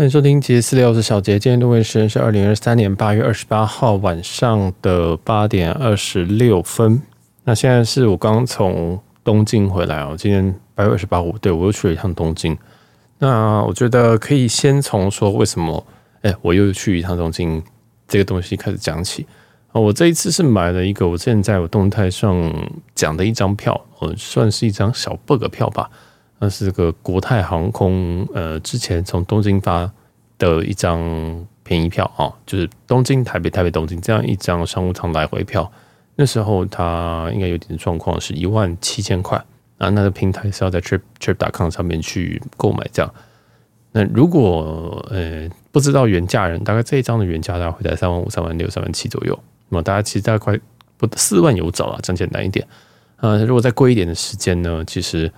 欢迎收听杰私聊，我是小杰。今天录音时间是二零二三年八月二十八号晚上的八点二十六分。那现在是我刚从东京回来哦。今天八月二十八号，对，我又去了一趟东京。那我觉得可以先从说为什么，哎，我又去一趟东京这个东西开始讲起啊。我这一次是买了一个我之前在我动态上讲的一张票，我算是一张小 bug 票吧。那是个国泰航空，呃，之前从东京发的一张便宜票啊，就是东京台北台北东京这样一张商务舱来回票。那时候它应该有点状况，是一万七千块啊。那个平台是要在 trip trip dot com 上面去购买这样。那如果呃不知道原价人，大概这一张的原价大概会在三万五、三万六、三万七左右。那么大家其实大概不四万有找啊，讲简单一点。呃，如果再贵一点的时间呢，其实。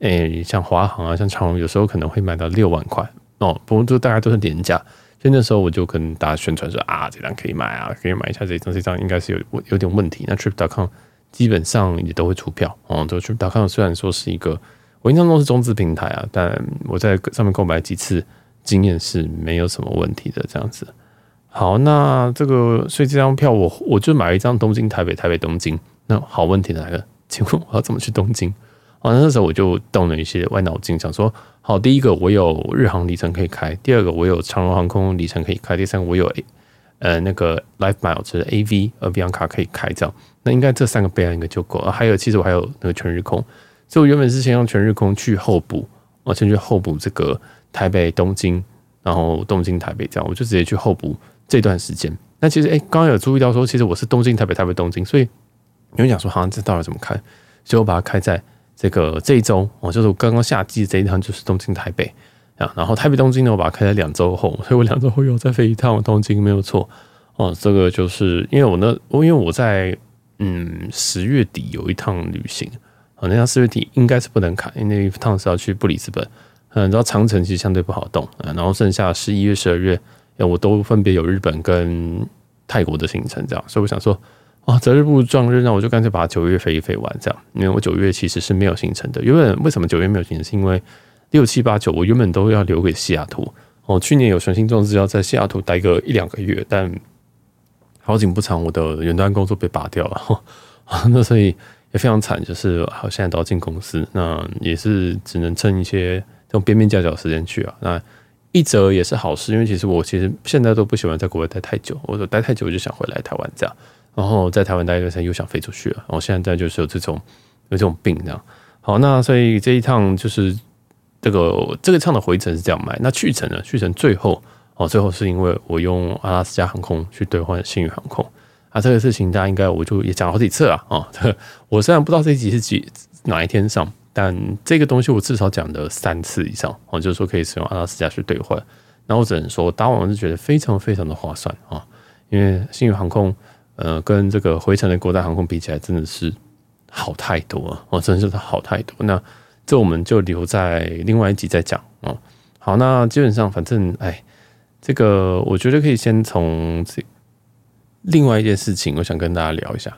诶、像华航啊，像长荣，有时候可能会买到六万块哦。不过，就大家都是廉价，所以那时候我就跟大家宣传说啊，这张可以买啊，可以买一下这张，这张应该是有有点问题。那 Trip.com 基本上也都会出票哦。这 Trip.com 虽然说是一个我印象中是中资平台啊，但我在上面购买几次，经验是没有什么问题的。这样子，好，那这个所以这张票我我就买了一张东京台北台北东京。那好，问题来了，请问我要怎么去东京？哦，那时候我就动了一些歪脑筋，想说，好，第一个我有日航里程可以开，第二个我有长荣航空里程可以开，第三个我有呃那个 Life Mile 就是 AV Avion 卡可以开，这样，那应该这三个备案应该就够了。还有，其实我还有那个全日空，所以我原本是先用全日空去候补，我先去候补这个台北东京，然后东京台北这样，我就直接去候补这段时间。那其实哎，刚刚有注意到说，其实我是东京台北台北东京，所以有人讲说，好像这到底怎么开？所以我把它开在。这个这一周哦，就是我刚刚夏季这一趟，就是东京台北啊，然后台北东京呢，我把它开在两周后，所以我两周后又再飞一趟东京，没有错哦。这个就是因为我呢，我因为我在嗯十月底有一趟旅行啊，那趟十月底应该是不能开，因为那一趟是要去布里斯本，嗯，然后长城其实相对不好动啊，然后剩下十一月、十二月，我都分别有日本跟泰国的行程，这样，所以我想说。啊，择日不如撞日，那我就干脆把九月飞一飞完，这样。因为我九月其实是没有行程的。原本为什么九月没有行程？是因为六七八九我原本都要留给西雅图。哦，去年有雄心壮志要在西雅图待个一两个月，但好景不长，我的远端工作被拔掉了。那所以也非常惨，就是好现在都要进公司，那也是只能趁一些这种边边角角时间去啊。那一则也是好事，因为其实我其实现在都不喜欢在国外待太久，我说待太久我就想回来台湾这样。然后在台湾待一段时间，又想飞出去了。然后现在就是有这种有这种病这样。好，那所以这一趟就是这个这个趟的回程是这样买。那去程呢？去程最后哦，最后是因为我用阿拉斯加航空去兑换新宇航空啊。这个事情大家应该我就也讲了好几次了啊。我虽然不知道这一集是几哪一天上，但这个东西我至少讲了三次以上。我就是说可以使用阿拉斯加去兑换。那我只能说，当晚是觉得非常非常的划算啊，因为新宇航空。呃，跟这个回程的国泰航空比起来，真的是好太多了，哦，真的是好太多。那这我们就留在另外一集再讲哦。好，那基本上反正哎，这个我觉得可以先从这另外一件事情，我想跟大家聊一下，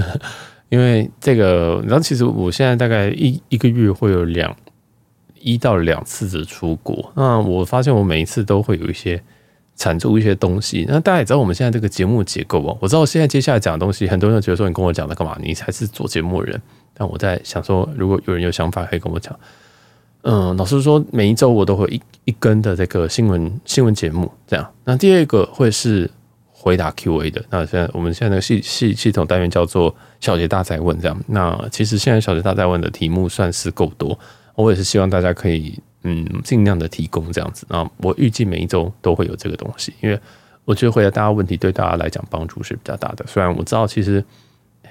因为这个，然后其实我现在大概一一个月会有两一到两次的出国，那我发现我每一次都会有一些。产出一些东西，那大家也知道我们现在这个节目结构哦。我知道现在接下来讲的东西，很多人觉得说你跟我讲的干嘛？你才是做节目的人。但我在想说，如果有人有想法，可以跟我讲。嗯，老实说，每一周我都会一一更的这个新闻新闻节目这样。那第二个会是回答 Q&A 的。那现在我们现在的系系系统单元叫做小杰大哉问这样。那其实现在小杰大哉问的题目算是够多，我也是希望大家可以。嗯，尽量的提供这样子。那我预计每一周都会有这个东西，因为我觉得回答大家问题对大家来讲帮助是比较大的。虽然我知道其实，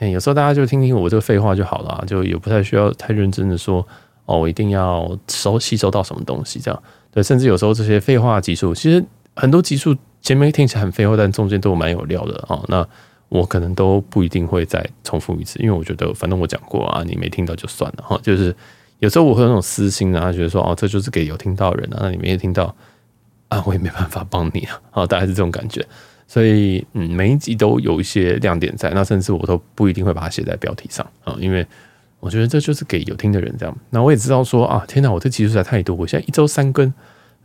有时候大家就听听我这个废话就好了，就也不太需要太认真的说哦，我一定要收吸收到什么东西这样。对，甚至有时候这些废话集数，其实很多集数前面听起来很废话，但中间都蛮有料的啊。那我可能都不一定会再重复一次，因为我觉得反正我讲过啊，你没听到就算了哈，就是。有时候我会有那种私心啊，觉得说哦，这就是给有听到的人啊，那你没有听到啊，我也没办法帮你啊，啊，大概是这种感觉。所以嗯，每一集都有一些亮点在，那甚至我都不一定会把它写在标题上啊，因为我觉得这就是给有听的人这样。那我也知道说啊，天哪，我这集数实在太多，我现在一周三更，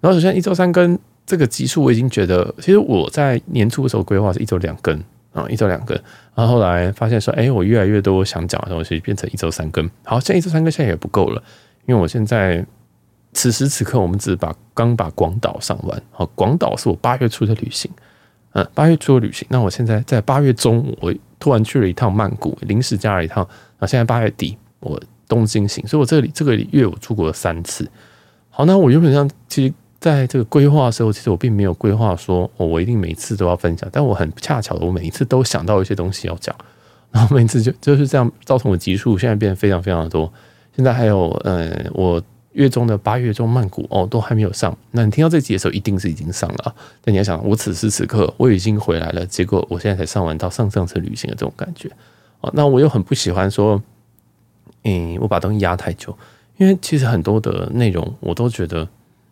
然后首先一周三更，这个集数我已经觉得，其实我在年初的时候规划是一周两更啊，一周两更，然后后来发现说，哎，我越来越多想讲的东西变成一周三更。好，现在一周三更现在也不够了，因为我现在此时此刻我们只把刚把广岛上完，好，广岛是我八月初的旅行，嗯，八月初的旅行。那我现在在八月中，我突然去了一趟曼谷，临时加了一趟，那现在八月底我东京行，所以我这里这个月我出国了三次。好，那我原本上其实在这个规划的时候，其实我并没有规划说，哦，我一定每次都要分享。但我很恰巧的，我每一次都想到一些东西要讲，然后每次就就是这样造成我集数现在变得非常非常的多。现在还有，呃，我月中的八月中曼谷哦，都还没有上。那你听到这集的时候，一定是已经上了。但你要想，我此时此刻我已经回来了，结果我现在才上完到上上次旅行的这种感觉。哦，那我又很不喜欢说，嗯，我把东西压太久。因为其实很多的内容，我都觉得，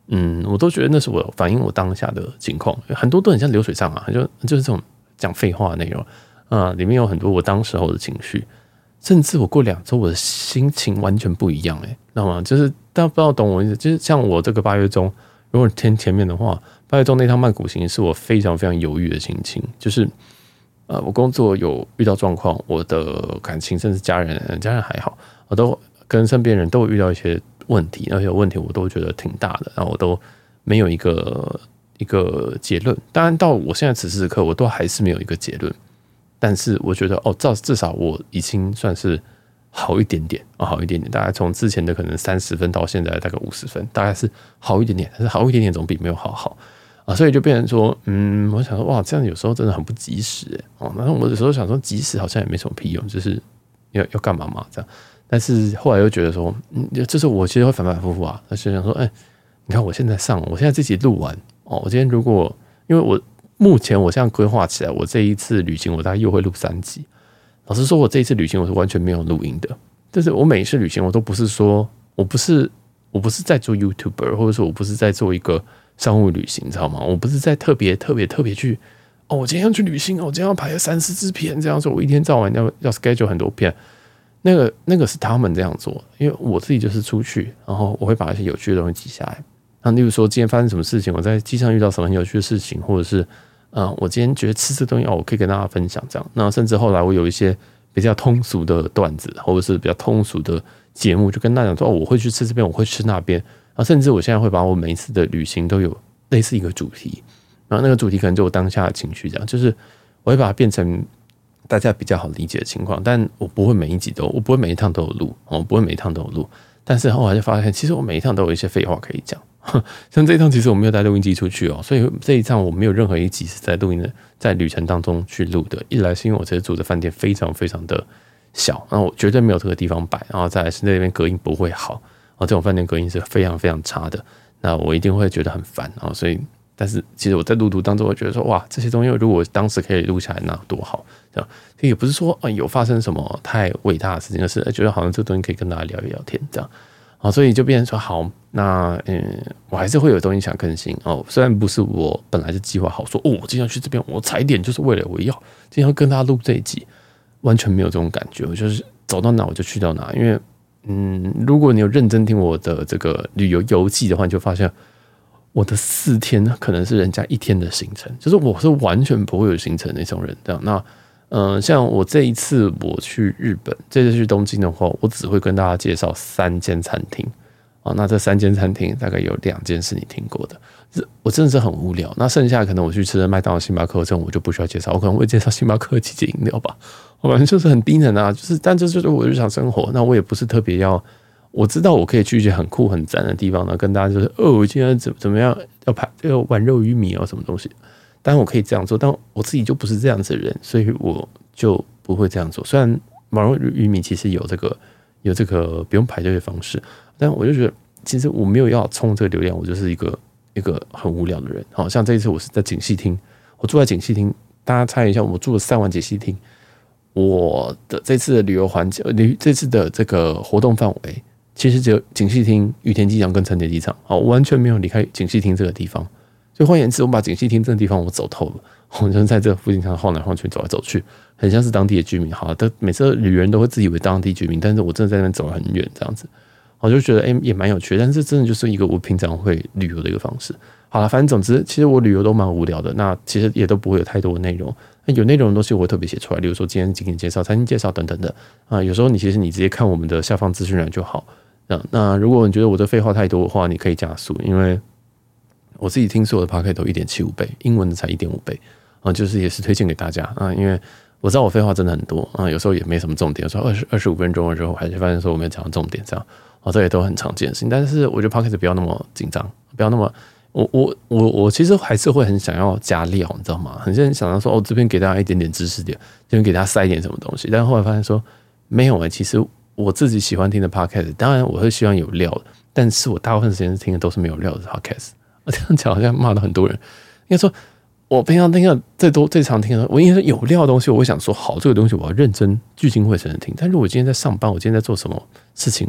嗯，我都觉得那是我反映我当下的情况，很多都很像流水账啊，就就是这种讲废话的内容啊，里面有很多我当时候的情绪，甚至我过两周我的心情完全不一样，哎，知道吗？就是大家不知道懂我意思，就是像我这个八月中，如果听前面的话，八月中那趟曼谷行是我非常非常犹豫的心情，就是呃，我工作有遇到状况，我的感情甚至家人，家人还好，我都。跟身边人都会遇到一些问题，而且问题我都觉得挺大的，然后我都没有一个一个结论。当然，到我现在此时此刻，我都还是没有一个结论。但是我觉得，哦，至至少我已经算是好一点点啊，好一点点。大概从之前的可能三十分到现在大概五十分，大概是好一点点。但是好一点点总比没有好好啊，所以就变成说，嗯，我想说，哇，这样有时候真的很不及时。哦，然后我有时候想说，及时好像也没什么屁用，就是要要干嘛嘛这样。但是后来又觉得说，嗯，就是我其实会反反复复啊。而且想说，哎，你看我现在上，我现在这集录完哦。我今天如果因为我目前我现在规划起来，我这一次旅行我大概又会录三集。老实说，我这一次旅行我是完全没有录音的。但是我每一次旅行我都不是说我不是我不是在做 YouTuber，或者说我不是在做一个商务旅行，你知道吗？我不是在特别特别特别去哦，我今天要去旅行哦，我今天要拍三四支片，这样说，我一天到晚要要 schedule 很多片。那个那个是他们这样做，因为我自己就是出去，然后我会把一些有趣的东西记下来。那例如说今天发生什么事情，我在机上遇到什么很有趣的事情，或者是嗯，我今天觉得吃这东西哦，我可以跟大家分享这样。那甚至后来我有一些比较通俗的段子，或者是比较通俗的节目，就跟大家讲说哦，我会去吃这边，我会吃那边。啊，甚至我现在会把我每一次的旅行都有类似一个主题，然后那个主题可能就我当下的情绪这样，就是我会把它变成。大家比较好理解的情况，但我不会每一集都，我不会每一趟都有录，我不会每一趟都有录。但是后来就发现，其实我每一趟都有一些废话可以讲。像这一趟，其实我没有带录音机出去哦，所以这一趟我没有任何一集是在录音的，在旅程当中去录的。一来是因为我这次住的饭店非常非常的小，然后我绝对没有这个地方摆，然后再来是那边隔音不会好，啊，这种饭店隔音是非常非常差的，那我一定会觉得很烦啊，所以。但是其实我在路途当中，我觉得说哇，这些东西如果当时可以录下来，那多好，这样。也不是说啊有发生什么太伟大的事情，而是觉得好像这个东西可以跟大家聊一聊天，这样。啊，所以就变成说好，那嗯，我还是会有东西想更新哦。虽然不是我本来就计划好说哦，我今天去这边，我踩点就是为了我要今天要跟大家录这一集，完全没有这种感觉。我就是走到哪我就去到哪，因为嗯，如果你有认真听我的这个旅游游记的话，你就发现。我的四天，可能是人家一天的行程，就是我是完全不会有行程那种人。这样，那嗯、呃，像我这一次我去日本，这次去东京的话，我只会跟大家介绍三间餐厅啊。那这三间餐厅大概有两间是你听过的，我真的是很无聊。那剩下可能我去吃的麦当劳、星巴克这种，我就不需要介绍，我可能会介绍星巴克、季节饮料吧。我反正就是很低能啊，就是但这就是我日常生活。那我也不是特别要。我知道我可以去一些很酷很赞的地方呢，跟大家就是哦，我今天怎怎么样要拍要玩肉鱼米哦，什么东西？当然我可以这样做，但我自己就不是这样子的人，所以我就不会这样做。虽然玩肉鱼米其实有这个有这个不用排队的方式，但我就觉得其实我没有要冲这个流量，我就是一个一个很无聊的人。好像这一次我是在锦糸町，我住在锦糸町，大家猜一下，我住了三晚锦糸町，我的这次的旅游环节，旅这次的这个活动范围。其实只有锦糸町、羽田机场跟成田机场，好，完全没有离开锦糸町这个地方。所以换言之，我把锦糸町这个地方我走透了，我就在这附近上晃来晃去，走来走去，很像是当地的居民。好，都每次旅人都会自以为当地居民，但是我真的在那边走了很远，这样子，我就觉得哎、也蛮有趣的。但是真的就是一个我平常会旅游的一个方式。好了，反正总之，其实我旅游都蛮无聊的。那其实也都不会有太多的内容。那有内容的东西我会特别写出来，例如说今天景点介绍、餐厅介绍等等的啊。有时候你其实你直接看我们的下方资讯栏就好。那那如果你觉得我的废话太多的话，你可以加速，因为我自己听所有的 Podcast 都一点七五倍，英文的才一点五倍啊。就是也是推荐给大家啊，因为我知道我废话真的很多啊，有时候也没什么重点，说二十二十五分钟了之后，还是发现说我没有讲到重点这样。哦，这也都很常见的事情，但是我觉得 Podcast 不要那么紧张，不要那么，我我我我其实还是会很想要加料，你知道吗？很多人想要说，哦，这边给大家一点点知识点，这边给大家塞一点什么东西，但后来发现说没有诶、欸，其实我自己喜欢听的 Podcast，当然我会希望有料的，但是我大部分时间听的都是没有料的 Podcast。我 这样讲好像骂到很多人，应该说，我平常听的最多最常听的，我应该说有料的东西，我会想说好，这个东西我要认真聚精会神的听。但如果今天在上班，我今天在做什么事情？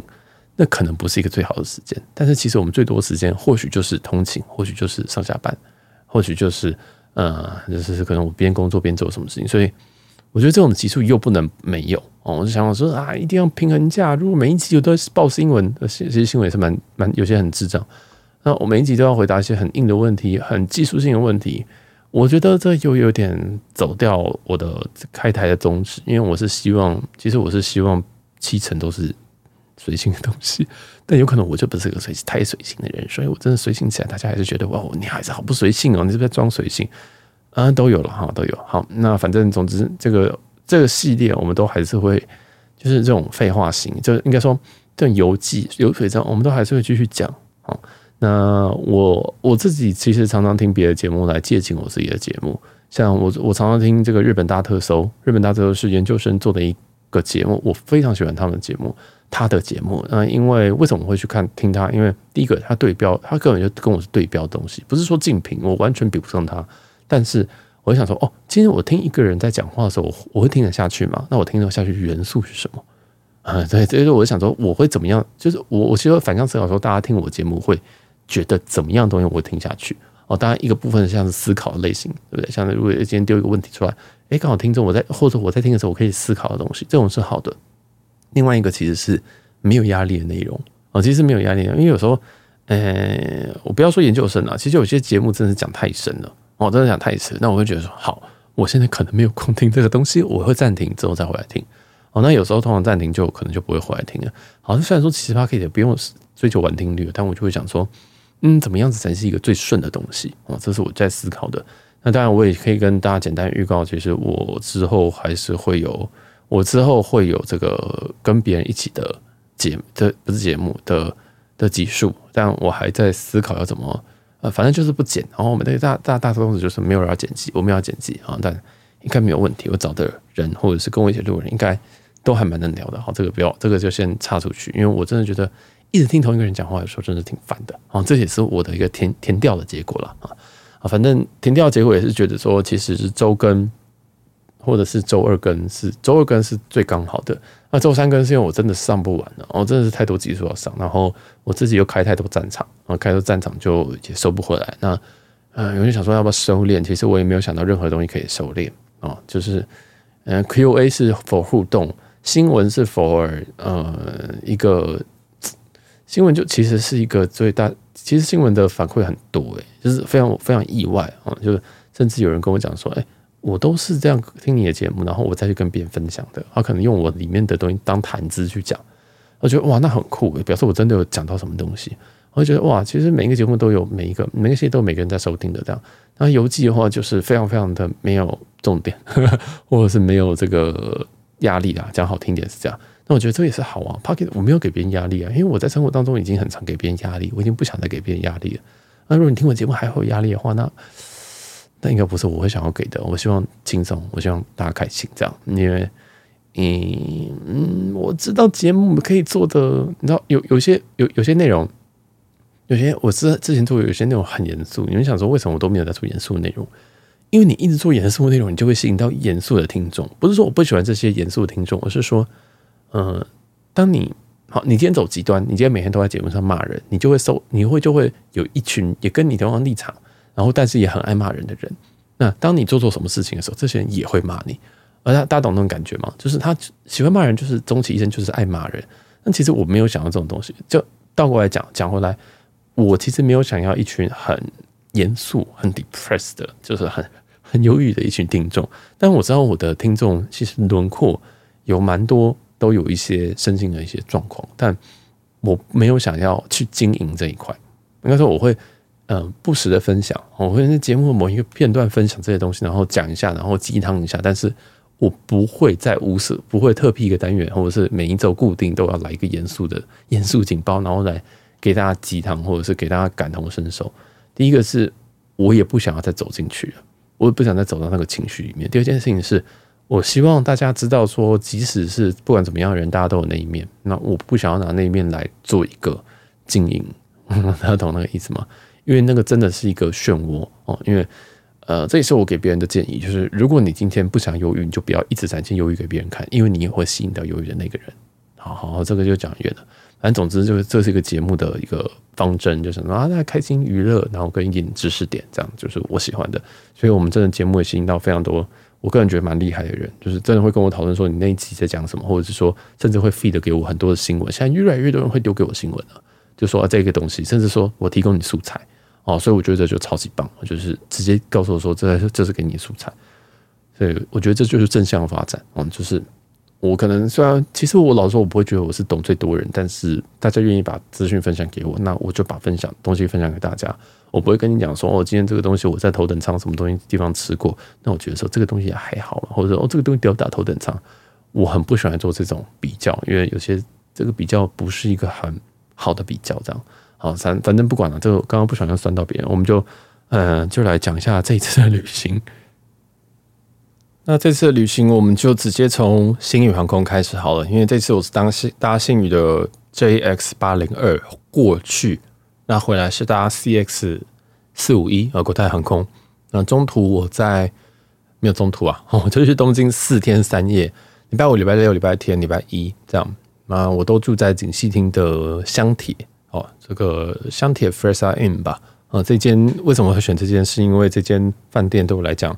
那可能不是一个最好的时间，但是其实我们最多的时间或许就是通勤，或许就是上下班，或许就是呃，就是可能我边工作边做什么事情。所以我觉得这种集数又不能没有哦。我就想我说啊，一定要平衡价。如果每一集有都报新闻，其实新闻也是蛮蛮有些很智障。那我每一集都要回答一些很硬的问题，很技术性的问题，我觉得这又有点走掉我的开台的宗旨。因为我是希望，其实我是希望七成都是。随性的东西，但有可能我就不是个随太随性的人，所以我真的随性起来，大家还是觉得哇，你还是好不随性哦，你是不是在装随性？啊，都有了哈，都有。好，那反正总之，这个这个系列我们都还是会，就是这种废话型，就应该说这种游记、流水账，我们都还是会继续讲。好，那我我自己其实常常听别的节目来借鉴我自己的节目，像我我常常听这个日本大特搜，日本大特搜是研究生做的一个节目，我非常喜欢他们的节目。他的节目，那因为为什么会去看听他？因为第一个，他对标，他根本就跟我是对标东西，不是说竞品，我完全比不上他。但是我想说，哦，今天我听一个人在讲话的时候，我我会听得下去吗？那我听得下去元素是什么？啊，对，所以说我就想说，我会怎么样？就是我，我其实反向思考说，大家听我节目会觉得怎么样东西我会听下去？哦，当然一个部分像是思考类型，对不对？像如果今天丢一个问题出来，诶，刚好听众我在或者我在听的时候，我可以思考的东西，这种是好的。另外一个其实是没有压力的内容哦，其实没有压力的，因为有时候，呃，我不要说研究生了，其实有些节目真的是讲太深了我，真的讲太迟，那我会觉得说，好，我现在可能没有空听这个东西，我会暂停之后再回来听哦。那有时候通常暂停就可能就不会回来听了。好，虽然说其实它可以也不用追求完听率，但我就会想说，嗯，怎么样子才是一个最顺的东西哦？这是我在思考的。那当然，我也可以跟大家简单预告，其实我之后还是会有。我之后会有这个跟别人一起的节，这不是节目的的集数，但我还在思考要怎么，呃，反正就是不剪。然后我们的大大大多数就是没有人要剪辑，我们要剪辑啊，但应该没有问题。我找的人或者是跟我一起录的人，应该都还蛮能聊的。好，这个不要，这个就先插出去，因为我真的觉得一直听同一个人讲话，有时候真的挺烦的。啊，这也是我的一个填填掉的结果了啊啊，反正填掉结果也是觉得说，其实是周更。或者是周二更是周二更是最刚好的，那周三更是因为我真的上不完了，我真的是太多集数要上，然后我自己又开太多战场，然后开多战场就也收不回来。那呃，有人想说要不要收敛？其实我也没有想到任何东西可以收敛啊，就是嗯，Q&A 是 for 互动，新闻是 for 呃一个新闻就其实是一个最大，其实新闻的反馈很多诶，就是非常非常意外啊，就是甚至有人跟我讲说，哎。我都是这样听你的节目，然后我再去跟别人分享的。他可能用我里面的东西当谈资去讲，我觉得哇，那很酷，表示我真的有讲到什么东西。我就觉得哇，其实每一个节目都有每一个 每个系列都有每个人在收听的这样。那游记的话，就是非常非常的没有重点，或者是没有这个压力啊。讲好听点是这样。那我觉得这也是好啊。，Pocket 我没有给别人压力啊，因为我在生活当中已经很常给别人压力，我已经不想再给别人压力了。那如果你听我节目还会有压力的话，那。那应该不是我会想要给的。我希望轻松，我希望大家开心，这样。因为，嗯，我知道节目可以做的，你知道有有些有有些内容，有些我之之前做有些内容很严肃。你们想说为什么我都没有在做严肃的内容？因为你一直做严肃的内容，你就会吸引到严肃的听众。不是说我不喜欢这些严肃的听众，而是说，呃，当你好，你今天走极端，你今天每天都在节目上骂人，你就会收，你会就会有一群也跟你同样立场。然后，但是也很爱骂人的人，那当你做错什么事情的时候，这些人也会骂你。而他，大家懂那种感觉吗？就是他喜欢骂人，就是终其一生就是爱骂人。但其实我没有想到这种东西。就倒过来讲，讲回来，我其实没有想要一群很严肃、很 depressed 的，就是很很忧郁的一群听众。但我知道我的听众其实轮廓有蛮多，都有一些身心的一些状况，但我没有想要去经营这一块。应该说，我会、呃、不时的分享，我会在节目某一个片段分享这些东西，然后讲一下，然后鸡汤一下。但是我不会再无视，不会特辟一个单元，或者是每一周固定都要来一个严肃的严肃警报，然后来给大家鸡汤，或者是给大家感同身受。第一个是我也不想要再走进去了，我也不想再走到那个情绪里面。第二件事情是，我希望大家知道说，即使是不管怎么样的人，大家都有那一面。那我不想要拿那一面来做一个经营，大家懂那个意思吗？因为那个真的是一个漩涡哦。因为呃，这也是我给别人的建议，就是如果你今天不想忧郁，你就不要一直展现忧郁给别人看，因为你也会吸引到忧郁的那个人。好好，这个就讲远了。反正总之就是这是一个节目的一个方针，就是啊，大家开心娱乐，然后跟一点知识点，这样就是我喜欢的。所以，我们真的节目也吸引到非常多，我个人觉得蛮厉害的人，就是真的会跟我讨论说你那一集在讲什么，或者是说甚至会 feed 给我很多的新闻。现在越来越多人会丢给我新闻了，就说这个东西，甚至说我提供你素材哦，所以我觉得这就超级棒，就是直接告诉我说这这是给你的素材，所以我觉得这就是正向发展，嗯，就是。我可能虽然，其实我老说，我不会觉得我是懂最多人，但是大家愿意把资讯分享给我，那我就把分享东西分享给大家。我不会跟你讲说，哦，今天这个东西我在头等舱什么东西地方吃过，那我觉得说这个东西还好，或者说哦，这个东西掉打头等舱，我很不喜欢做这种比较，因为有些这个比较不是一个很好的比较，这样。好，反反正不管了，这个刚刚不小心酸到别人，我们就嗯、就来讲一下这一次的旅行。那这次的旅行，我们就直接从星宇航空开始好了，因为这次我是当新搭星宇的 JX 八零二过去，那回来是搭 CX 四五一呃国泰航空。那中途我在没有中途啊，我就去东京四天三夜，礼拜五、礼拜六、礼拜天、礼拜一这样。那我都住在锦糸町的箱铁哦，这个香铁 Fresa Inn 吧。啊，这间为什么会选这间？是因为这间饭店对我来讲。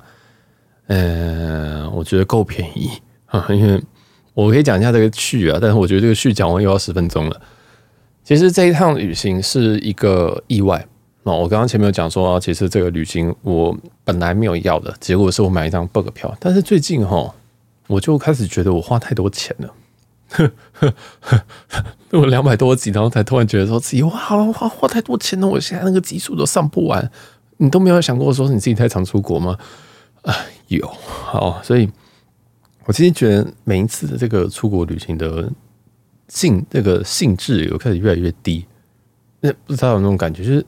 嗯，我觉得够便宜啊，因为我可以讲一下这个序啊，但是我觉得这个序讲完又要十分钟了。其实这一趟旅行是一个意外哦，我刚刚前面有讲说，其实这个旅行我本来没有要的，结果是我买一张 bug 票，但是最近哈，我就开始觉得我花太多钱了，我两百多集，然后才突然觉得说自己哇，花花太多钱了，我现在那个集数都上不完。你都没有想过说你自己太常出国吗？啊，有好，所以我其实觉得每一次的这个出国旅行的兴，这个兴致有开始越来越低。那不知道有那种感觉，就是，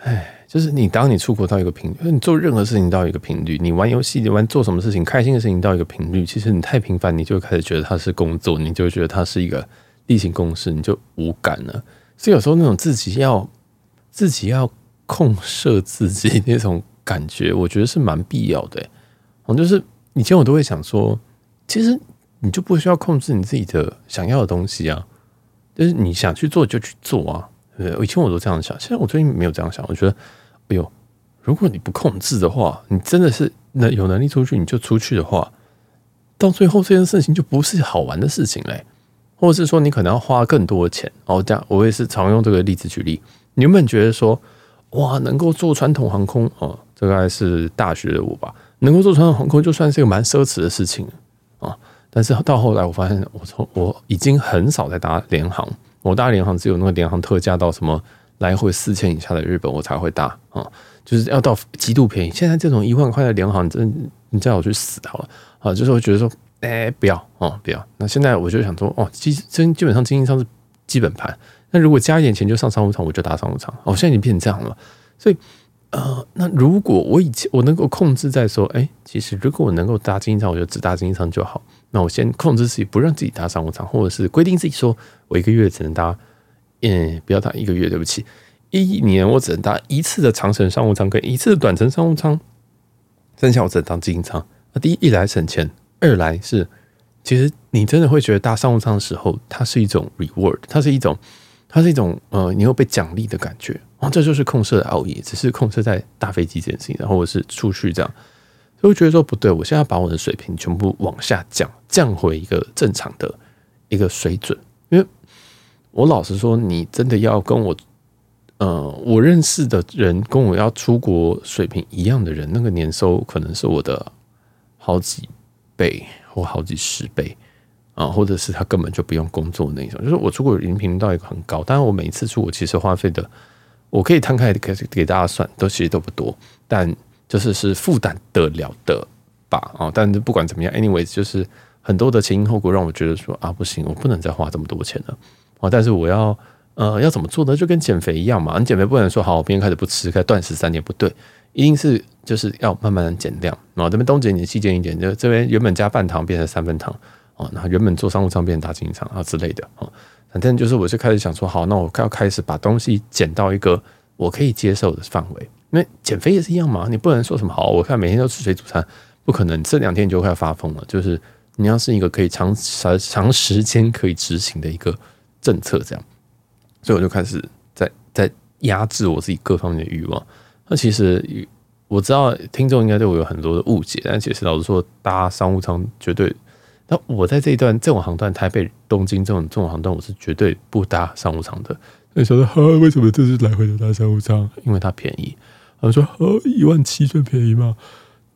哎，就是你当你出国到一个频率，你做任何事情到一个频率，你玩游戏，你玩做什么事情，开心的事情到一个频率，其实你太频繁，你就开始觉得它是工作，你就觉得它是一个例行公事，你就无感了。所以有时候那种自己要自己要控设自己那种。感觉我觉得是蛮必要的，我，就是以前我都会想说，其实你就不需要控制你自己的想要的东西啊，就是你想去做就去做啊。对，以前我都这样想，现在我最近没有这样想。我觉得，哎呦，如果你不控制的话，你真的是能有能力出去你就出去的话，到最后这件事情就不是好玩的事情嘞，或者是说你可能要花更多的钱。哦，这样我也是常用这个例子举例。你有没有觉得说，哇，能够坐传统航空哦？这个还是大学的我吧，能够坐传统航空就算是一个蛮奢侈的事情啊。但是到后来，我发现我从我已经很少在搭联航，我搭联航只有那个联航特价到什么来回四千以下的日本，我才会搭啊。就是要到极度便宜。现在这种一万块的联航，真你叫我去死好了啊！就是我觉得说，哎、不要哦，不要。那现在我就想说，哦，基真基本上经济舱是基本盘。那如果加一点钱就上商务舱，我就搭商务舱。哦，现在已经变成这样了，所以。呃，那如果我以前我能够控制在说，哎，其实如果我能够搭经济舱，我就只搭经济舱就好。那我先控制自己，不让自己搭商务舱，或者是规定自己说，我一个月只能搭，嗯，不要打一个月，对不起，一年我只能搭一次的长程商务舱跟一次的短程商务舱，剩下我只能当经营舱。那第一，一来省钱，二来是，其实你真的会觉得搭商务舱的时候，它是一种 reward，它是一种。它是一种呃，你有被奖励的感觉啊，这就是控色的奥义，只是控色在大飞机这件事情，然后我是出去这样，所以我觉得说不对，我现在要把我的水平全部往下降，降回一个正常的一个水准，我老实说，你真的要跟我呃，我认识的人跟我要出国水平一样的人，那个年收可能是我的好几倍或好几十倍啊，或者是他根本就不用工作那种。就是我出国已经频率到一个很高，当然我每一次出国其实花费的，我可以摊开给给大家算，都其实都不多，但就是是负担得了的吧啊。但是不管怎么样，anyways，就是很多的前因后果让我觉得说啊，不行，我不能再花这么多钱了啊。但是我要。呃，要怎么做呢？就跟减肥一样嘛。你减肥不能说好，我明天开始不吃，开始断食三天，不对，一定是就是要慢慢的减量。然后这边东减一点，西减一点，就这边原本加半糖变成三分糖哦，然后原本做商务舱变成大经济舱啊之类的哦。反正就是我就开始想说，好，那我要开始把东西减到一个我可以接受的范围。因为减肥也是一样嘛，你不能说什么好，我看每天都吃水煮餐，不可能，这两天你就快要发疯了。就是你要是一个可以长长长时间可以执行的一个政策，这样。所以我就开始在在压制我自己各方面的欲望。那其实我知道听众应该对我有很多的误解，但其实老实说，搭商务舱绝对。那我在这一段这种航段，台北东京这种这种航段，我是绝对不搭商务舱的。那时候说哈，为什么这次来回的搭商务舱？因为它便宜。他说哦，一万七算便宜吗？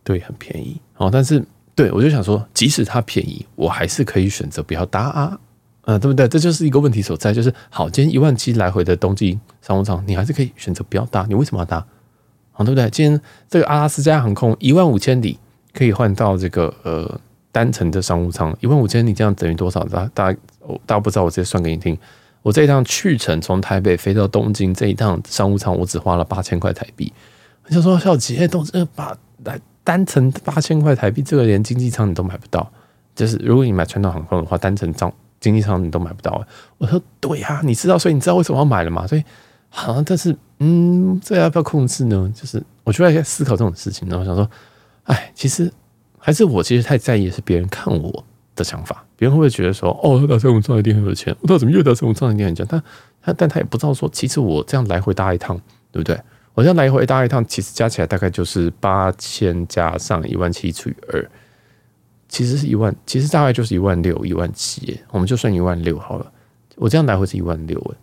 对，很便宜。哦，但是对我就想说，即使它便宜，我还是可以选择不要搭啊。呃，对不对？这就是一个问题所在，就是好，今天一万七来回的东京商务舱，你还是可以选择不要搭，你为什么要搭？好，对不对？今天这个阿拉斯加航空一万五千里可以换到这个呃单程的商务舱，一万五千里这样等于多少？大大大家不知道，我直接算给你听。我这一趟去程从台北飞到东京这一趟商务舱，我只花了八千块台币。我就说小杰，东这把来单程八千块台币，这个连经济舱你都买不到。就是如果你买传统航空的话，单程舱。经济舱你都买不到，我说对呀、啊，你知道，所以你知道为什么要买了吗？所以好像但是嗯，这要不要控制呢？就是我就在思考这种事情，然后想说，哎，其实还是我其实太在意的是别人看我的想法，别人会不会觉得说，哦，他打商务舱一定很有钱，我到怎么又打商务舱一定很有钱？但他但他也不知道说，其实我这样来回搭一趟，对不对？我这样来回搭一趟，其实加起来大概就是八千加上一万七除以二。其实是一万，其实大概就是一万六、一万七，我们就算一万六好了。我这样来回是一万六，哎，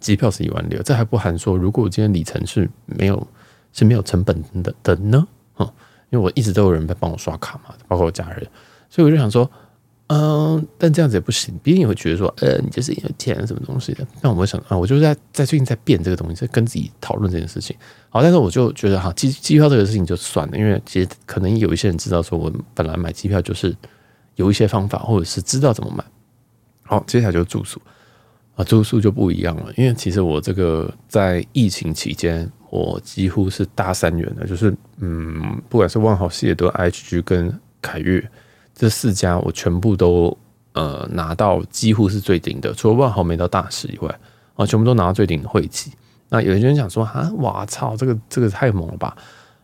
机票是一万六，这还不含说，如果我今天里程是没有是没有成本的的呢？哈，因为我一直都有人在帮我刷卡嘛，包括我家人，所以我就想说。嗯，但这样子也不行，别人也会觉得说，呃，你就是有钱什么东西的。那我会想啊，我就是在在最近在变这个东西，在跟自己讨论这件事情。好，但是我就觉得哈，机机票这个事情就算了，因为其实可能有一些人知道说，我本来买机票就是有一些方法，或者是知道怎么买。好，接下来就是住宿啊，住宿就不一样了，因为其实我这个在疫情期间，我几乎是大三元的，就是嗯，不管是万豪、希尔顿、IHG 跟凯悦。这四家我全部都呃拿到几乎是最顶的，除了万豪没到大使以外，啊，全部都拿到最顶的会籍。那有些人想说啊，哇操，这个这个太猛了吧？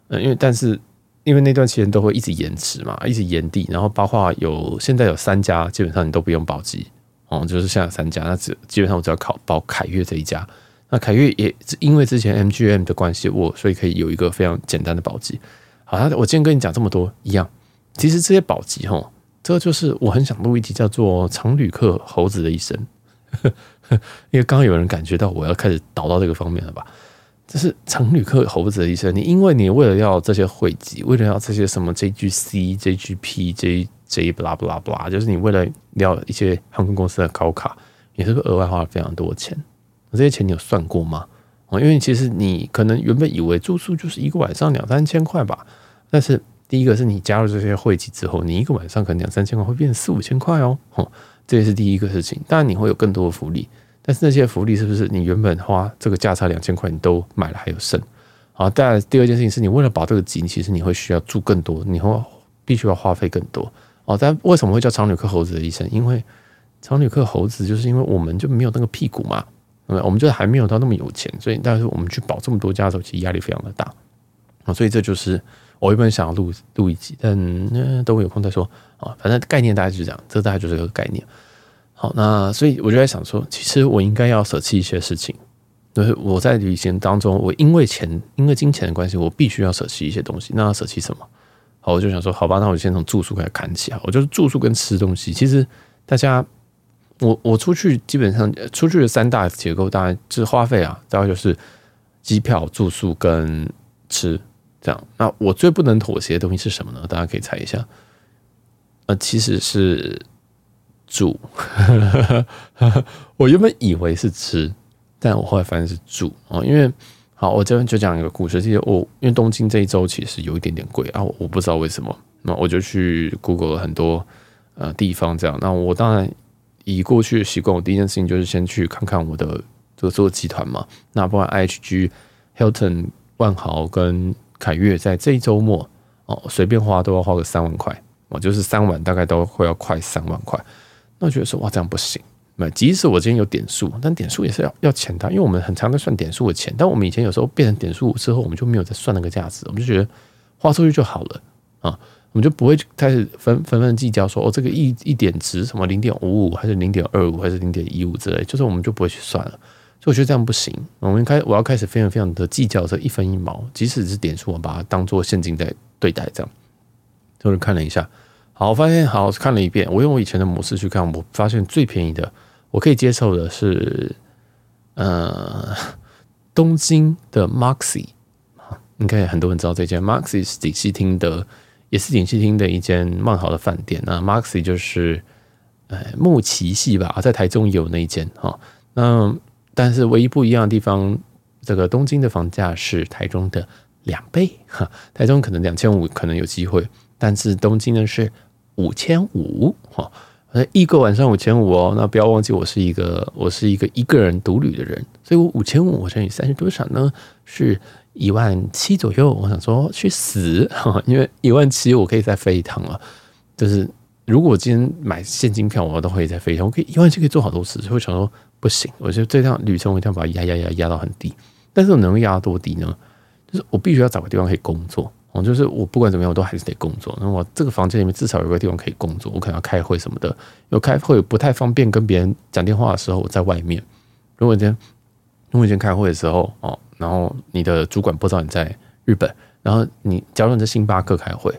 嗯，因为但是因为那段期间都会一直延迟嘛，一直延递，然后包括有现在有三家，基本上你都不用保机哦，就是现在三家，那只基本上我只要考保凯悦这一家。那凯悦也因为之前 MGM 的关系，我所以可以有一个非常简单的保机。好，我今天跟你讲这么多一样。其实这些宝鸡哈，这个就是我很想录一集叫做《常旅客猴子的一生》，因为刚刚有人感觉到我要开始导到这个方面了吧？这是常旅客猴子的一生。你因为你为了要这些汇集，为了要这些什么 JGC、JGP、JJ 不拉不拉不拉，就是你为了要一些航空公司的高卡，你是不是额外花了非常多的钱。这些钱你有算过吗？哦，因为其实你可能原本以为住宿就是一个晚上两三千块吧，但是。第一个是你加入这些会籍之后，你一个晚上可能两三千块会变四五千块哦，吼，这也是第一个事情。当然你会有更多的福利，但是那些福利是不是你原本花这个价差两千块你都买了还有剩？好，当然第二件事情是你为了保这个级，其实你会需要住更多，你会必须要花费更多哦。但为什么会叫长旅客猴子的医生？因为长旅客猴子就是因为我们就没有那个屁股嘛，我们就还没有到那么有钱，所以但是我们去保这么多家的时候，其实压力非常的大啊，所以这就是。我原本想要录录一集，但等我有空再说啊。反正概念大概就是这样，这大概就是个概念。好，那所以我就在想说，其实我应该要舍弃一些事情。就是我在旅行当中，我因为钱，因为金钱的关系，我必须要舍弃一些东西。那要舍弃什么？好，我就想说，好吧，那我先从住宿开始谈起啊。我就是住宿跟吃东西。其实大家我我出去基本上出去的三大结构，当然就是花费啊，大概就是机票、住宿跟吃这样。那我最不能妥协的东西是什么呢？大家可以猜一下。呃，其实是住。我原本以为是吃，但我后来发现是住啊。因为好，我这边就讲一个故事。其实我因为东京这一周其实有一点点贵啊，我不知道为什么。那我就去 Google 了很多呃地方，这样。那我当然以过去的习惯，我第一件事情就是先去看看我的这个做集团嘛。那不管 IHG、Hilton、万豪跟凯越，在这一周末哦，随便花都要花个三万块。我就是三晚大概都会要快三万块，那我觉得说哇，这样不行。那即使我今天有点数，但点数也是要要钱的，因为我们很常在算点数的钱。但我们以前有时候变成点数之后，我们就没有再算那个价值，我们就觉得花出去就好了啊，我们就不会开始纷纷纷计较说哦，这个一一点值什么零点五五还是零点二五还是零点一五之类，就是我们就不会去算了。所以我觉得这样不行。我们开我要开始非常非常的计较这一分一毛，即使是点数，我把它当做现金在对待，这样。就是看了一下。好，发现好看了一遍。我用我以前的模式去看，我发现最便宜的，我可以接受的是，呃，东京的 Maxi。应该很多人知道这间 Maxi 是锦糸町的，也是锦糸町的一间蛮好的饭店。那 Maxi 就是呃木奇系吧，在台中有那一间哈。那但是唯一不一样的地方，这个东京的房价是台中的两倍哈。台中可能两千五，可能有机会，但是东京呢是。五千五哈，一个晚上五千五哦。那不要忘记，我是一个我是一个一个人独旅的人，所以我五千五我乘以三是多少呢？是一万七左右。我想说去死哈，因为一万七我可以再飞一趟啊。就是如果今天买现金票，我都可以再飞一趟。我可以一万七可以做好多事，所以我想说不行，我觉得这趟旅程我一定要把它压压压压到很低。但是我能压多低呢？就是我必须要找个地方可以工作。哦，就是我不管怎么样，我都还是得工作。那我这个房间里面至少有个地方可以工作，我可能要开会什么的。有开会不太方便跟别人讲电话的时候，我在外面。如果今天，如果今天开会的时候，哦，然后你的主管不知道你在日本，然后你假如你在星巴克开会，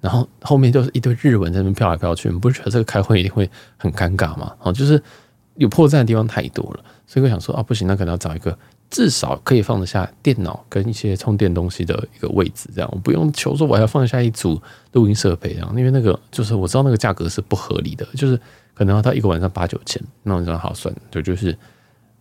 然后后面就是一堆日文在那边飘来飘去，你不觉得这个开会一定会很尴尬吗？哦，就是有破绽的地方太多了，所以我想说啊，不行，那可能要找一个。至少可以放得下电脑跟一些充电东西的一个位置，这样我不用求说我要放下一组录音设备，这样因为那个就是我知道那个价格是不合理的，就是可能要到一个晚上八九千，那我想好算，就就是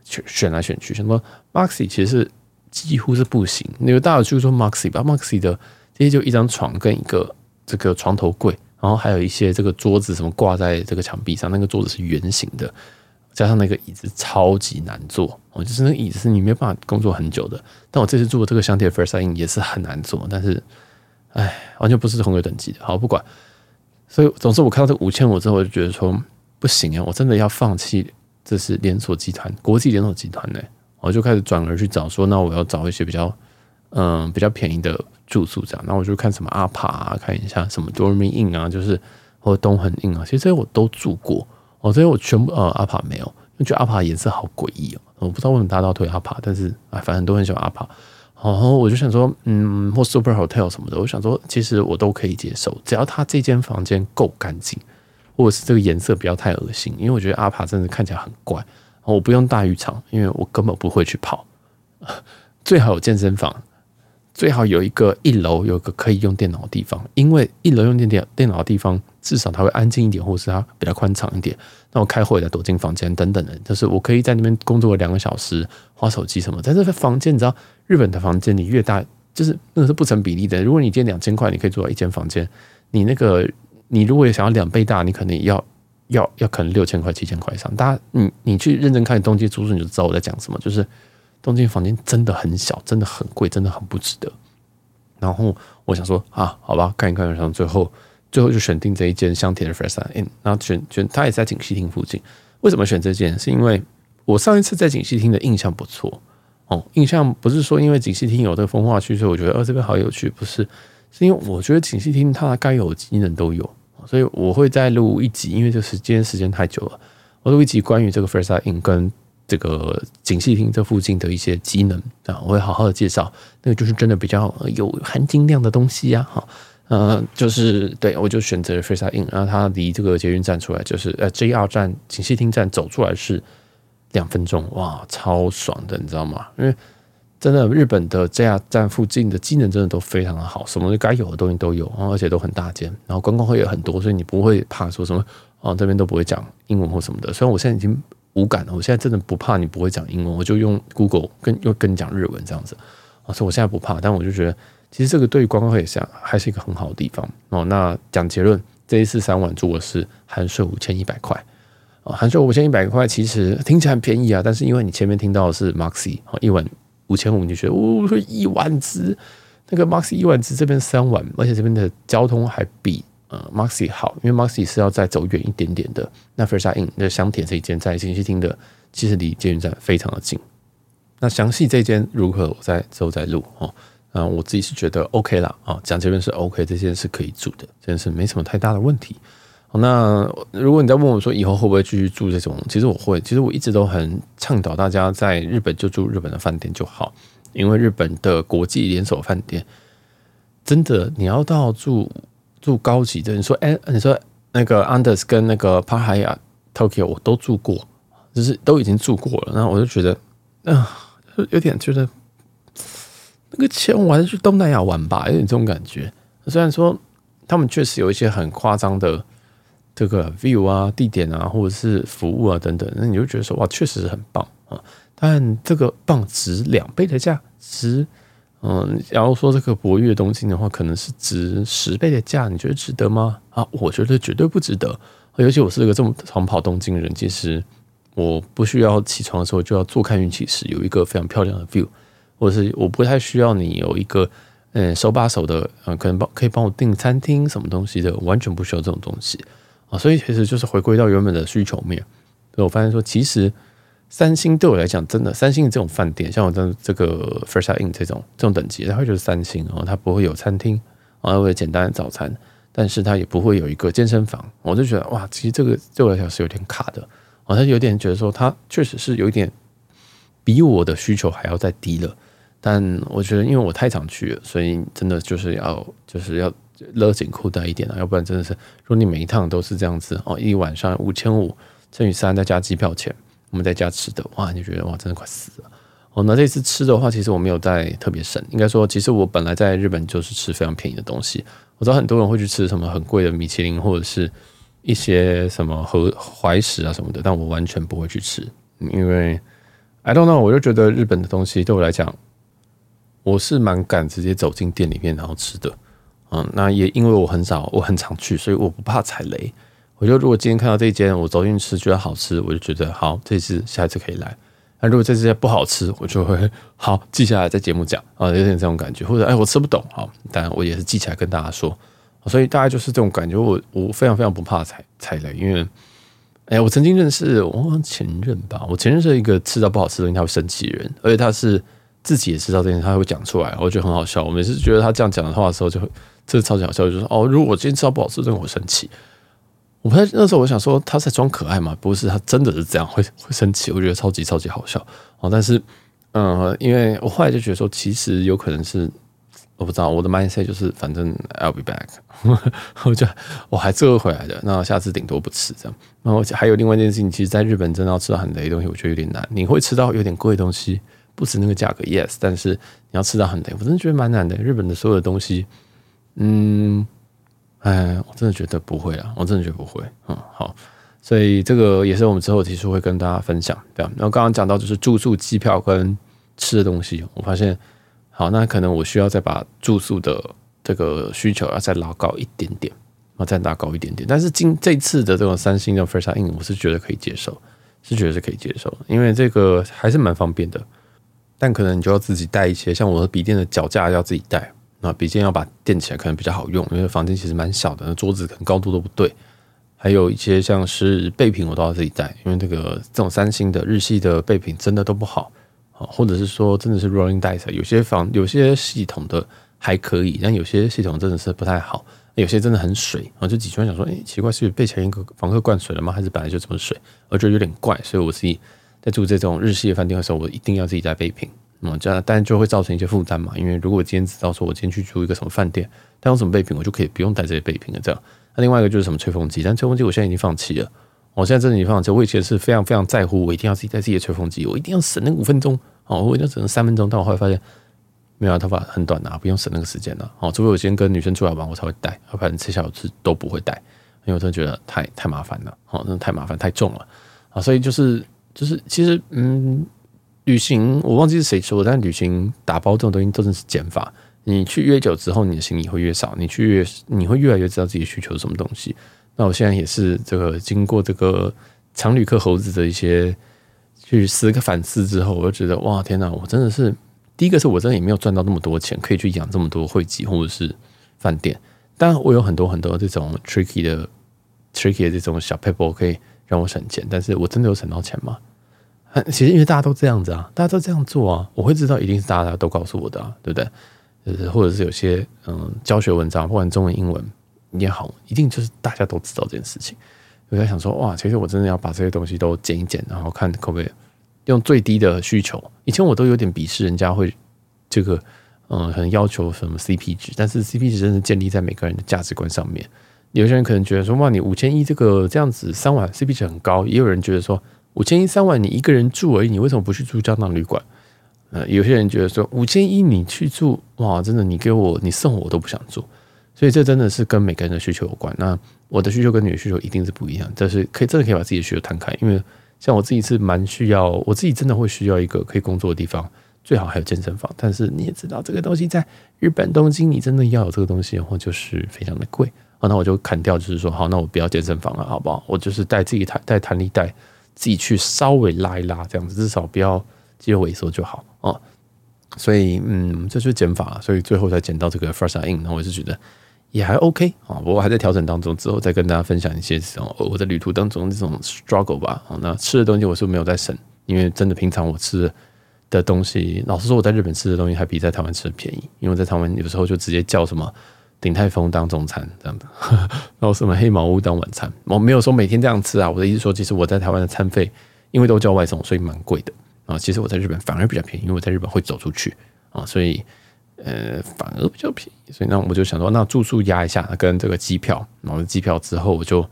选选来选去，什么 Maxi 其实是几乎是不行，因为大家就说 Maxi 吧，Maxi 的这些就一张床跟一个这个床头柜，然后还有一些这个桌子什么挂在这个墙壁上，那个桌子是圆形的。加上那个椅子超级难坐，哦，就是那个椅子是你没办法工作很久的。但我这次住的这个香铁 Versailles Inn 也是很难坐，但是，哎，完全不是同一个等级的。好，不管，所以总之我看到这五千五之后，我就觉得说不行啊，我真的要放弃这是连锁集团，国际连锁集团呢，我就开始转而去找说，那我要找一些比较嗯比较便宜的住宿这样。那我就看什么阿帕啊，看一下什么 Dormy Inn 啊，就是或者东恒 Inn 啊，其实这些我都住过。哦，这些我全部呃阿帕没有，因为觉得阿帕颜色好诡异哦，我不知道为什么大家都推阿帕，但是哎，反正都很喜欢阿帕。然后我就想说，嗯，或 Super Hotel 什么的，我想说其实我都可以接受，只要他这间房间够干净，或者是这个颜色不要太恶心，因为我觉得阿帕真的看起来很怪。我不用大浴场，因为我根本不会去泡。最好有健身房。最好有一个一楼有个可以用电脑的地方，因为一楼用电电电脑的地方，至少它会安静一点，或是它比较宽敞一点。那我开会再躲进房间等等的，就是我可以在那边工作两个小时，花手机什么。但这个房间，你知道，日本的房间你越大，就是那个是不成比例的。如果你借两千块，你可以住到一间房间，你那个你如果也想要两倍大，你可能要要要可能六千块、七千块以上。大家，你你去认真看东京住宿，你就知道我在讲什么，就是。东京房间真的很小，真的很贵，真的很不值得。然后我想说啊，好吧，看一看，然后最后最后就选定这一间香甜的 Versailles Inn，然后选选它也在锦糸町附近。为什么选这间？是因为我上一次在锦糸町的印象不错哦，印象不是说因为锦糸町有这个风化区，所以我觉得哦这边好有趣，不是，是因为我觉得锦糸町它该有机能都有，所以我会再录一集，因为这时间时间太久了，我录一集关于这个 Versailles Inn 跟。这个锦糸町这附近的一些机能啊，我会好好的介绍。那个就是真的比较有含金量的东西呀，哈。呃，就是对我就选择了 Firstside Inn，然后它离这个捷运站出来就是呃 JR 站锦溪厅站走出来是两分钟，哇，超爽的，你知道吗？因为真的日本的 JR 站附近的机能真的都非常的好，什么该有的东西都有，而且都很大间，然后观光会也很多，所以你不会怕说什么哦这边都不会讲英文或什么的。虽然我现在已经无感了，我现在真的不怕你不会讲英文，我就用 Google 跟又跟你讲日文这样子啊，所以我现在不怕，但我就觉得。其实这个对于观光客也是还是一个很好的地方哦。那讲结论，这一次三晚住的是含税五千一百块哦，含税五千一百块，其实听起来很便宜啊。但是因为你前面听到的是 Maxi 哦，一晚五千五，你觉得哦，一晚值那个 Maxi 一晚值这边三晚，而且这边的交通还比呃 Maxi 好，因为 Maxi 是要再走远一点点的。那 First In 那香田这一间在锦溪町的，其实离捷运站非常的近。那详细这间如何，我再之后再录哦。啊，我自己是觉得 OK 啦。啊，讲这边是 OK，这件是可以住的，这件事没什么太大的问题。那如果你在问我说以后会不会继续住这种，其实我会，其实我一直都很倡导大家在日本就住日本的饭店就好，因为日本的国际连锁饭店真的你要到住住高级的，你说哎，你说那个 Anders 跟那个 Park Hyatt Tokyo 我都住过，就是都已经住过了，那我就觉得啊、有点觉得。那个钱我还是去东南亚玩吧，有点这种感觉。虽然说他们确实有一些很夸张的这个 view 啊、地点啊，或者是服务啊等等，那你就觉得说哇，确实是很棒啊。但这个棒值两倍的价值，嗯，然后说这个博越东京的话，可能是值十倍的价，你觉得值得吗？啊，我觉得绝对不值得。尤其我是一个这么常跑东京的人，其实我不需要起床的时候就要坐看运气时有一个非常漂亮的 view。或者是我不太需要你有一个嗯手把手的嗯，可能帮可以帮我订餐厅什么东西的，完全不需要这种东西啊，所以其实就是回归到原本的需求面。所以我发现说，其实三星对我来讲，真的三星的这种饭店，像我这这个 First Inn 这种这种等级，它会就是三星哦，它不会有餐厅啊，它会有简单的早餐，但是它也不会有一个健身房。我就觉得哇，其实这个对我来讲是有点卡的啊，它有点觉得说，它确实是有一点比我的需求还要再低了。但我觉得，因为我太常去了，所以真的就是要就是要勒紧裤带一点啊，要不然真的是，如果你每一趟都是这样子哦，一晚上五千五乘以三再加机票钱，我们再加吃的，哇，你就觉得哇，真的快死了哦。那这次吃的话，其实我没有带特别省，应该说，其实我本来在日本就是吃非常便宜的东西。我知道很多人会去吃什么很贵的米其林，或者是一些什么和怀石啊什么的，但我完全不会去吃，因为 I don't know，我就觉得日本的东西对我来讲。我是蛮敢直接走进店里面然后吃的，嗯，那也因为我很少，我很常去，所以我不怕踩雷。我觉得如果今天看到这间，我走进去吃觉得好吃，我就觉得好，这次下一次可以来。那如果这次不好吃，我就会好记下来在节目讲啊，有点这种感觉。或者哎，我吃不懂，好，但我也是记起来跟大家说。所以大概就是这种感觉，我我非常非常不怕踩踩雷，因为哎，我曾经认识我前任吧，我前任是一个吃到不好吃的东西他会生气的人，而且他是。自己也知道这件事，他会讲出来，我觉得很好笑。我每次觉得他这样讲的话的时候，就会这超级好笑，就是说哦，如果我今天吃到不好吃，真的会生气。我不太那时候我想说他在装可爱嘛，不是他真的是这样会会生气，我觉得超级超级好笑哦。但是嗯，因为我后来就觉得说，其实有可能是我不知道我的 mindset 就是反正 I'll be back，我就我还是会回来的。那下次顶多不吃这样。然后还有另外一件事情，其实在日本真的要吃到很雷的东西，我觉得有点难。你会吃到有点贵的东西。不止那个价格，yes，但是你要吃到很累，我真的觉得蛮难的。日本的所有的东西，嗯，哎，我真的觉得不会啊，我真的觉得不会。嗯，好，所以这个也是我们之后提出会跟大家分享，对吧？然后刚刚讲到就是住宿、机票跟吃的东西，我发现，好，那可能我需要再把住宿的这个需求要再拉高一点点，啊，再拉高一点点。但是今这次的这种三星的 First In，我是觉得可以接受，是觉得是可以接受，因为这个还是蛮方便的。但可能你就要自己带一些，像我的笔电的脚架要自己带，那笔电要把垫起来可能比较好用，因为房间其实蛮小的，那桌子可能高度都不对。还有一些像是备品，我都要自己带，因为这个这种三星的日系的备品真的都不好啊，或者是说真的是 rolling dice，有些房有些系统的还可以，但有些系统真的是不太好，有些真的很水啊，就几圈想说，哎，奇怪，是被前一个房客灌水了吗？还是本来就这么水？我觉得有点怪，所以我自己。在住这种日系的饭店的时候，我一定要自己带备品。嗯，这样当然就会造成一些负担嘛。因为如果我今天知道说我今天去住一个什么饭店，带用什么备品，我就可以不用带这些备品了。这样，那另外一个就是什么吹风机，但吹风机我现在已经放弃了。我现在真的已经放弃，我以前是非常非常在乎，我一定要自己带自己的吹风机，我一定要省那五分钟哦，我一定要省三分钟。但我后来发现，没有啊，头发很短啊，不用省那个时间了。哦，除非我先跟女生出来玩，我才会带，要不然吃小吃都不会带，因为我真的觉得太太麻烦了。哦，真的太麻烦，太重了啊，所以就是就是其实嗯。旅行我忘记是谁说，但旅行打包这种东西都是减法。你去越久之后，你的行李会越少，你去越你会越来越知道自己需求是什么东西。那我现在也是这个经过这个常旅客猴子的一些去思个反思之后，我就觉得哇天哪，我真的是第一个是我真的也没有赚到那么多钱，可以去养这么多会籍或者是饭店。当然我有很多很多这种 tricky 的 tricky 的这种小撇步可以让我省钱，但是我真的有省到钱吗？其实因为大家都这样子啊，大家都这样做啊，我会知道一定是大家都告诉我的啊，对不对？就是或者是有些嗯教学文章，不管中文英文也好，一定就是大家都知道这件事情。我在想说，哇，其实我真的要把这些东西都减一减，然后看可不可以用最低的需求。以前我都有点鄙视人家会这个嗯很要求什么 CP 值，但是 CP 值真的建立在每个人的价值观上面。有些人可能觉得说，哇，你五千一这个这样子三晚 CP 值很高，也有人觉得说。五千一三晚你一个人住而已，你为什么不去住胶囊旅馆？呃，有些人觉得说五千一你去住，哇，真的你给我你送我我都不想住，所以这真的是跟每个人的需求有关。那我的需求跟你的需求一定是不一样，但是可以真的可以把自己的需求摊开。因为像我自己是蛮需要，我自己真的会需要一个可以工作的地方，最好还有健身房。但是你也知道这个东西在日本东京，你真的要有这个东西的话，就是非常的贵。啊，那我就砍掉，就是说好，那我不要健身房了，好不好？我就是带自己弹带弹力带。自己去稍微拉一拉，这样子至少不要肌肉萎缩就好哦。所以，嗯，这就是减法，所以最后才减到这个 Frasa In。那我是觉得也还 OK 啊，不过还在调整当中，之后再跟大家分享一些这种我在旅途当中这种 struggle 吧。那吃的东西我是没有在省，因为真的平常我吃的东西，老实说我在日本吃的东西还比在台湾吃的便宜，因为在台湾有时候就直接叫什么。鼎泰丰当中餐这样的，然后什么黑毛屋当晚餐，我没有说每天这样吃啊。我的意思说，其实我在台湾的餐费，因为都叫外送，所以蛮贵的啊。其实我在日本反而比较便宜，因为我在日本会走出去啊，所以呃反而比较便宜。所以那我就想说，那住宿压一下，跟这个机票，然后机票之后，我就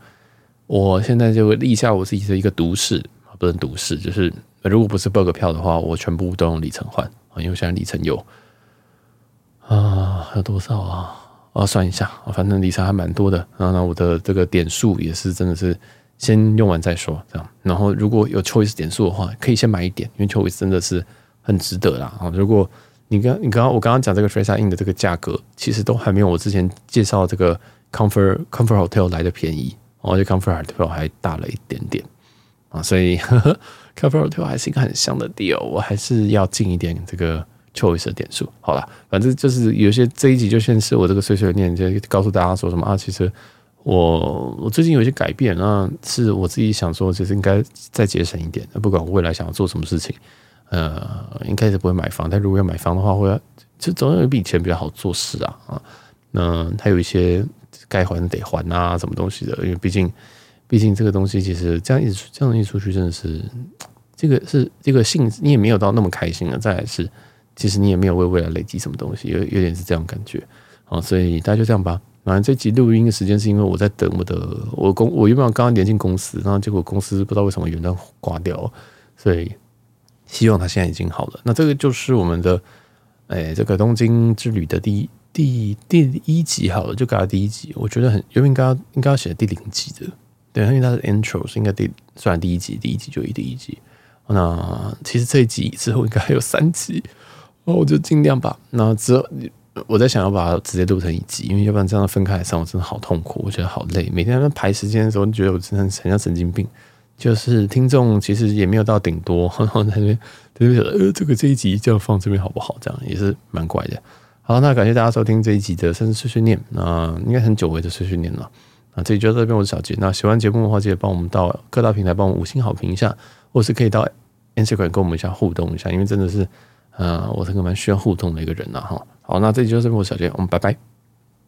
我现在就立下我自己的一个毒誓，不能毒誓，就是如果不是 bug 票的话，我全部都用里程换啊，因为现在里程有啊有多少啊？我要算一下，反正里程还蛮多的。然后呢，我的这个点数也是真的是先用完再说，这样。然后如果有 Choice 点数的话，可以先买一点，因为 Choice 真的是很值得啦。啊，如果你刚你刚刚我刚刚讲这个 Frasa In 的这个价格，其实都还没有我之前介绍这个 Comfort Comfort Hotel 来的便宜，而且 Comfort Hotel 还大了一点点啊，所以呵呵 Comfort Hotel 还是一个很香的 deal，我还是要进一点这个。Choice 点数，好了，反正就是有些这一集就先是我这个碎碎念，就告诉大家说什么啊？其实我我最近有一些改变，那是我自己想说，其实应该再节省一点。不管我未来想要做什么事情，呃，应该是不会买房。但如果要买房的话，会就总有一笔钱比较好做事啊啊。那还有一些该还得还啊，什么东西的？因为毕竟毕竟这个东西其实这样一直这样一出去，真的是这个是这个性你也没有到那么开心了。再来是。其实你也没有为未来累积什么东西，有有点是这样感觉，好，所以大家就这样吧。反正这集录音的时间是因为我在等我的我公，我原本刚刚连进公司，然后结果公司不知道为什么云端挂掉，所以希望他现在已经好了。那这个就是我们的，哎，这个东京之旅的第一第第一集好了，就改到第一集。我觉得很原本应该应该要写第零集的，对，因为它是 intro，是应该第算第一集，第一集就一第一集。那其实这一集之后应该还有三集。哦，我就尽量吧。那之后，我在想要把它直接录成一集，因为要不然这样分开来上，我真的好痛苦，我觉得好累。每天在排时间的时候，你觉得我真的很像神经病。就是听众其实也没有到顶多，然后在那边在那边呃，这个这一集这样放这边好不好？这样也是蛮怪的。好，那感谢大家收听这一集的生日碎碎念。那应该很久违的碎碎念了。那这里就到这边，我是小杰。那喜欢节目的话，记得帮我们到各大平台帮我们五星好评一下，或是可以到 Instagram 跟我们一下互动一下，因为真的是。呃，我是个蛮需要互动的一个人呐，哈。好，那这期就是我小杰，我们拜拜。